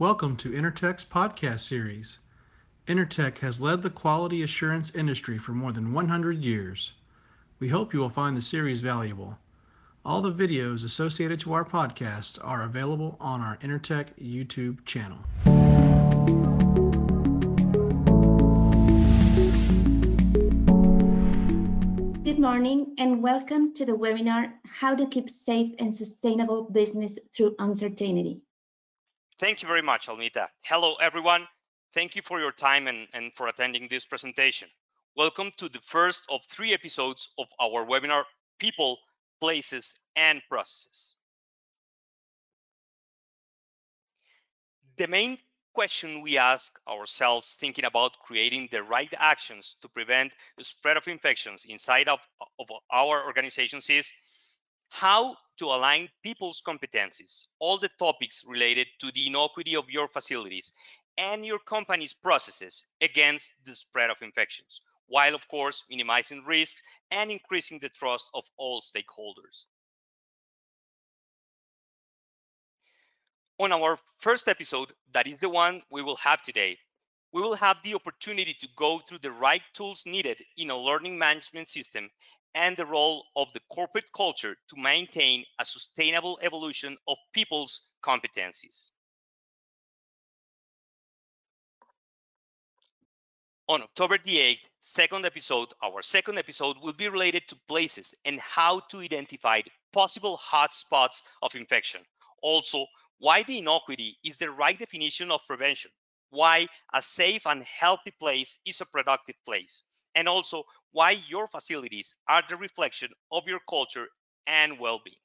Welcome to Intertek's podcast series. Intertek has led the quality assurance industry for more than 100 years. We hope you will find the series valuable. All the videos associated to our podcast are available on our Intertek YouTube channel. Good morning and welcome to the webinar, How to Keep Safe and Sustainable Business Through Uncertainty. Thank you very much, Almita. Hello, everyone. Thank you for your time and, and for attending this presentation. Welcome to the first of three episodes of our webinar, People, Places, and Processes. The main question we ask ourselves thinking about creating the right actions to prevent the spread of infections inside of, of our organizations is how to align people's competencies, all the topics related to the innocuity of your facilities and your company's processes against the spread of infections, while of course minimizing risks and increasing the trust of all stakeholders. On our first episode, that is the one we will have today, we will have the opportunity to go through the right tools needed in a learning management system and the role of the corporate culture to maintain a sustainable evolution of people's competencies. On October the 8th, second episode, our second episode will be related to places and how to identify possible hotspots of infection. Also, why the innocuity is the right definition of prevention, why a safe and healthy place is a productive place, and also why your facilities are the reflection of your culture and well-being.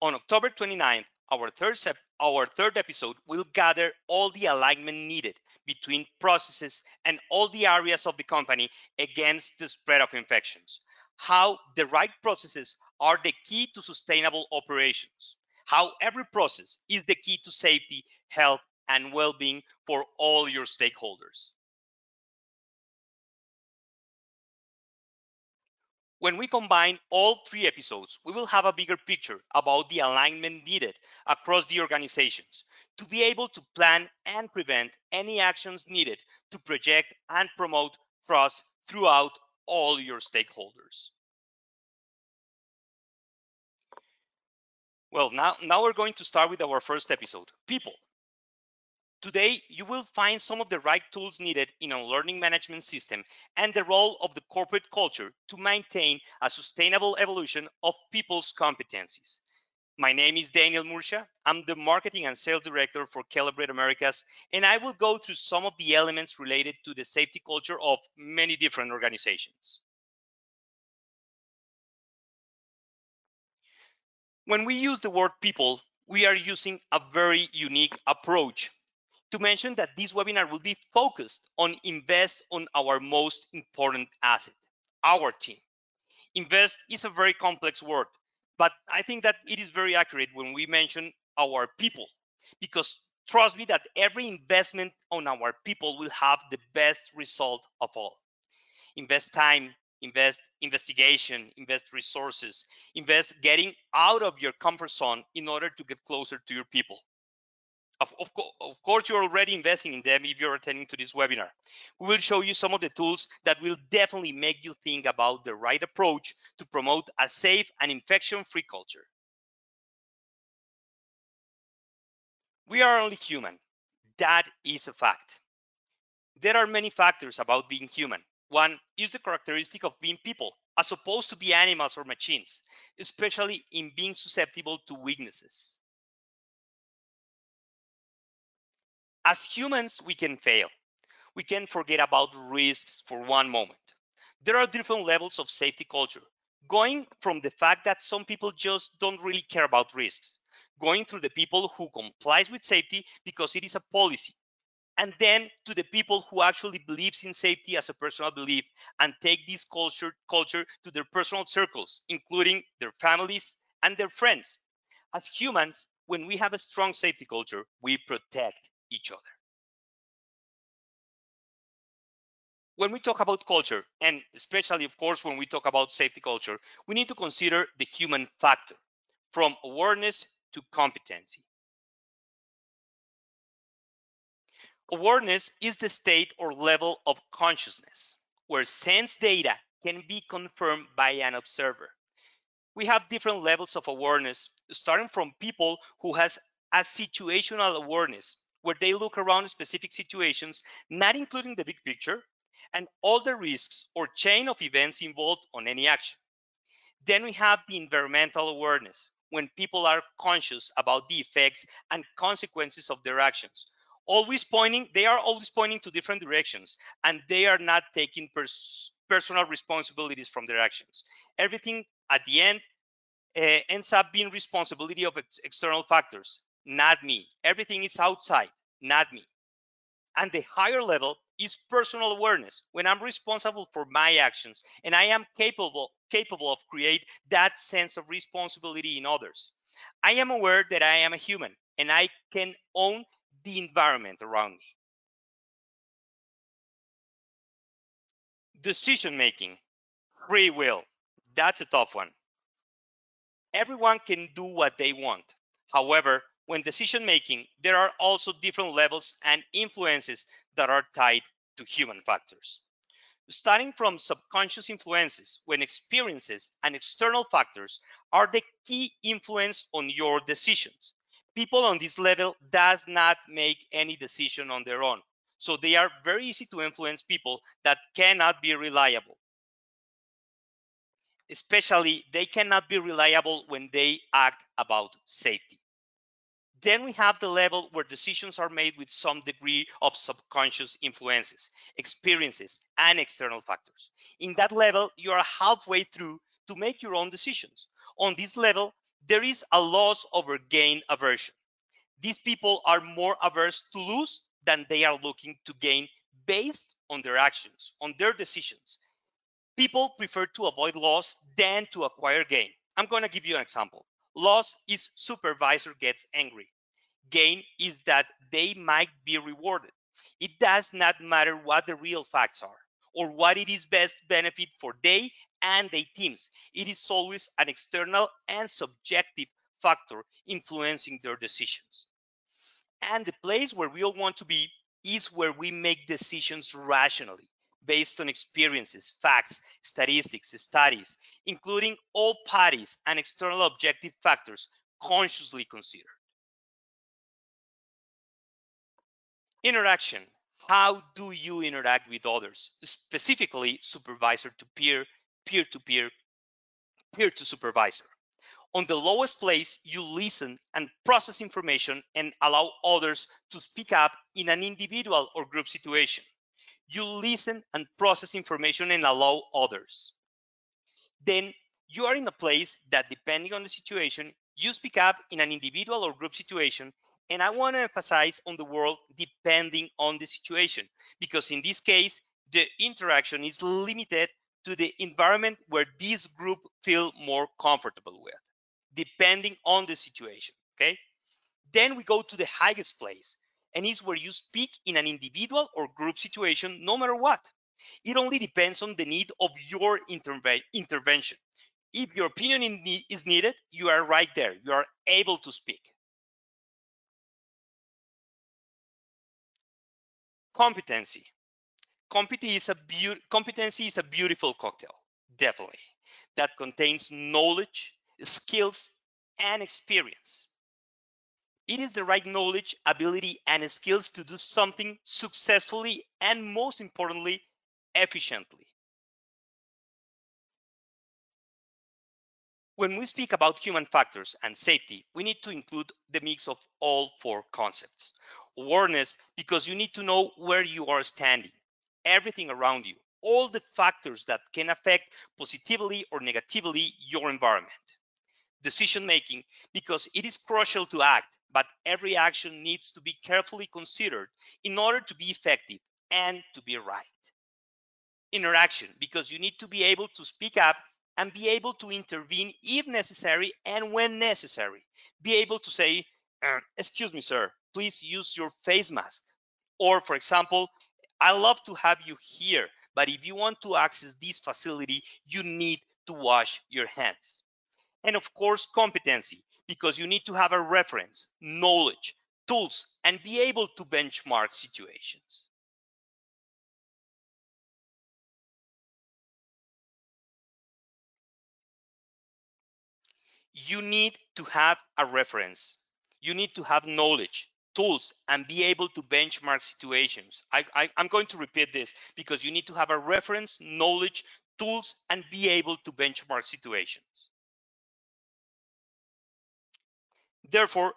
On October 29th, our third, our third episode will gather all the alignment needed between processes and all the areas of the company against the spread of infections. How the right processes are the key to sustainable operations. How every process is the key to safety, health, and well-being for all your stakeholders. When we combine all three episodes, we will have a bigger picture about the alignment needed across the organizations to be able to plan and prevent any actions needed to project and promote trust throughout all your stakeholders. Well, now, now we're going to start with our first episode, people. Today, you will find some of the right tools needed in a learning management system and the role of the corporate culture to maintain a sustainable evolution of people's competencies. My name is Daniel Murcia. I'm the marketing and sales director for Calibrate Americas, and I will go through some of the elements related to the safety culture of many different organizations. When we use the word people, we are using a very unique approach to mention that this webinar will be focused on invest on our most important asset, our team. Invest is a very complex word, but I think that it is very accurate when we mention our people, because trust me that every investment on our people will have the best result of all. Invest time, invest investigation, invest resources, invest getting out of your comfort zone in order to get closer to your people. Of, of, of, course, you're already investing in them if you're attending to this webinar. We will show you some of the tools that will definitely make you think about the right approach to promote a safe and infection-free culture. We are only human. That is a fact. There are many factors about being human. One is the characteristic of being people, as opposed to be animals or machines, especially in being susceptible to weaknesses. As humans, we can fail. We can forget about risks for one moment. There are different levels of safety culture, going from the fact that some people just don't really care about risks, going through the people who complies with safety because it is a policy, and then to the people who actually believes in safety as a personal belief and take this culture culture to their personal circles, including their families and their friends. As humans, when we have a strong safety culture, we protect each other. When we talk about culture, and especially, of course, when we talk about safety culture, we need to consider the human factor. from awareness to competency. Awareness is the state or level of consciousness where sense data can be confirmed by an observer. We have different levels of awareness, starting from people who has a situational awareness, where they look around specific situations, not including the big picture, and all the risks or chain of events involved on any action. Then we have the environmental awareness, when people are conscious about the effects and consequences of their actions. Always pointing, they are always pointing to different directions, and they are not taking pers personal responsibilities from their actions. Everything at the end uh, ends up being responsibility of ex external factors, not me. Everything is outside, not me. And the higher level is personal awareness when I'm responsible for my actions and I am capable capable of create that sense of responsibility in others. I am aware that I am a human and I can own the environment around me. Decision making, free will. That's a tough one. Everyone can do what they want. However, when decision making, there are also different levels and influences that are tied to human factors. Starting from subconscious influences, when experiences and external factors are the key influence on your decisions. People on this level does not make any decision on their own. So they are very easy to influence people that cannot be reliable. Especially, they cannot be reliable when they act about safety. Then we have the level where decisions are made with some degree of subconscious influences, experiences, and external factors. In that level, you are halfway through to make your own decisions. On this level, there is a loss over gain aversion. These people are more averse to lose than they are looking to gain based on their actions, on their decisions. People prefer to avoid loss than to acquire gain. I'm going to give you an example. Loss is supervisor gets angry. Gain is that they might be rewarded. It does not matter what the real facts are or what it is best benefit for they and their teams. It is always an external and subjective factor influencing their decisions. And the place where we all want to be is where we make decisions rationally based on experiences, facts, statistics, studies, including all parties and external objective factors consciously considered. Interaction. How do you interact with others, specifically supervisor to peer, peer to peer, peer to supervisor? On the lowest place, you listen and process information and allow others to speak up in an individual or group situation you listen and process information and allow others. Then you are in a place that depending on the situation, you speak up in an individual or group situation. And I want to emphasize on the world depending on the situation, because in this case, the interaction is limited to the environment where this group feel more comfortable with, depending on the situation, okay? Then we go to the highest place, and is where you speak in an individual or group situation, no matter what. It only depends on the need of your interve intervention. If your opinion is needed, you are right there. You are able to speak. Competency. Competency is, a competency is a beautiful cocktail, definitely, that contains knowledge, skills, and experience. It is the right knowledge, ability, and skills to do something successfully and most importantly, efficiently. When we speak about human factors and safety, we need to include the mix of all four concepts. Awareness, because you need to know where you are standing, everything around you, all the factors that can affect positively or negatively your environment. Decision making, because it is crucial to act but every action needs to be carefully considered in order to be effective and to be right. Interaction, because you need to be able to speak up and be able to intervene if necessary and when necessary. Be able to say, uh, excuse me, sir, please use your face mask. Or for example, I love to have you here, but if you want to access this facility, you need to wash your hands. And of course, competency, because you need to have a reference, knowledge, tools, and be able to benchmark situations. You need to have a reference. You need to have knowledge, tools, and be able to benchmark situations. I, I, I'm going to repeat this because you need to have a reference, knowledge, tools, and be able to benchmark situations. Therefore,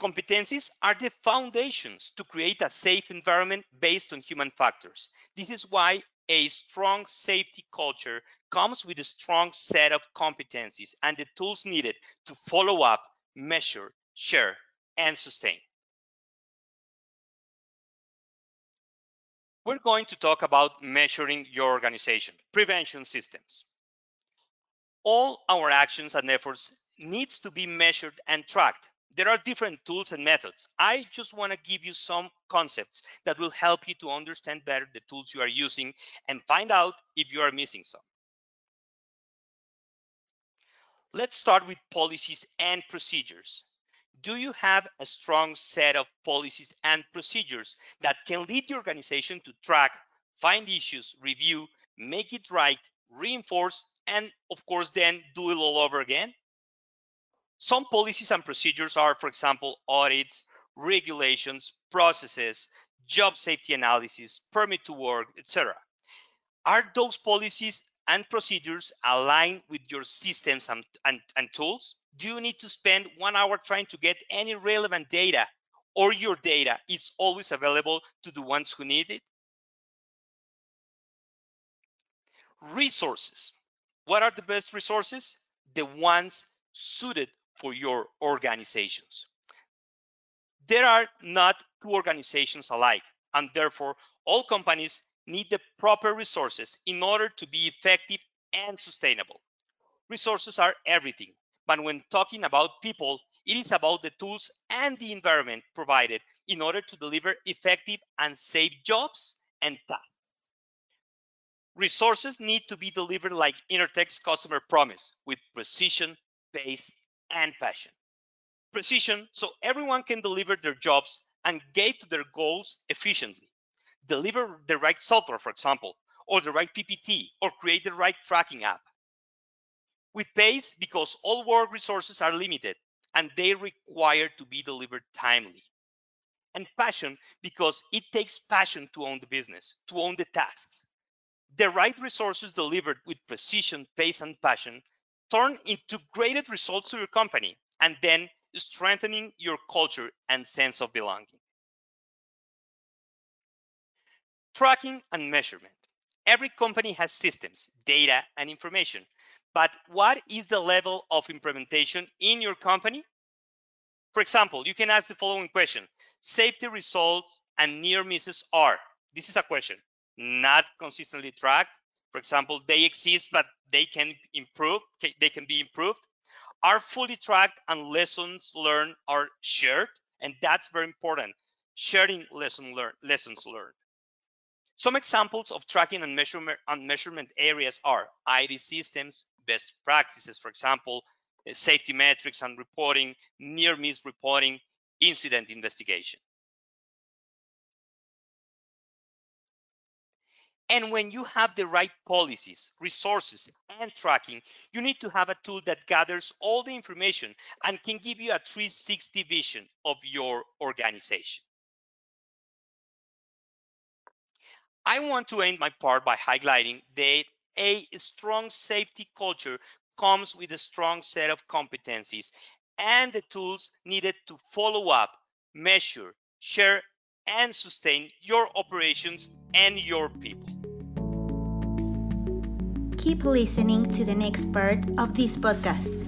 competencies are the foundations to create a safe environment based on human factors. This is why a strong safety culture comes with a strong set of competencies and the tools needed to follow up, measure, share, and sustain. We're going to talk about measuring your organization, prevention systems. All our actions and efforts needs to be measured and tracked. There are different tools and methods. I just want to give you some concepts that will help you to understand better the tools you are using and find out if you are missing some. Let's start with policies and procedures do you have a strong set of policies and procedures that can lead the organization to track, find issues, review, make it right, reinforce, and of course, then do it all over again? Some policies and procedures are, for example, audits, regulations, processes, job safety analysis, permit to work, etc. Are those policies and procedures aligned with your systems and, and, and tools? Do you need to spend one hour trying to get any relevant data or your data is always available to the ones who need it? Resources. What are the best resources? The ones suited for your organizations. There are not two organizations alike, and therefore all companies need the proper resources in order to be effective and sustainable. Resources are everything, but when talking about people, it is about the tools and the environment provided in order to deliver effective and safe jobs and tasks. Resources need to be delivered like Intertek's customer promise with precision, pace, and passion. Precision so everyone can deliver their jobs and get to their goals efficiently deliver the right software, for example, or the right PPT, or create the right tracking app. With pace because all work resources are limited and they require to be delivered timely. And passion because it takes passion to own the business, to own the tasks. The right resources delivered with precision, pace, and passion turn into greater results to your company and then strengthening your culture and sense of belonging. Tracking and measurement. Every company has systems, data, and information. But what is the level of implementation in your company? For example, you can ask the following question. Safety results and near misses are, this is a question, not consistently tracked. For example, they exist, but they can improve, they can be improved. Are fully tracked and lessons learned are shared. And that's very important, sharing lesson learn, lessons learned. Some examples of tracking and measurement, and measurement areas are ID systems, best practices, for example, uh, safety metrics and reporting, near miss reporting, incident investigation. And when you have the right policies, resources, and tracking, you need to have a tool that gathers all the information and can give you a 360 vision of your organization. I want to end my part by highlighting that a strong safety culture comes with a strong set of competencies and the tools needed to follow up, measure, share, and sustain your operations and your people. Keep listening to the next part of this podcast.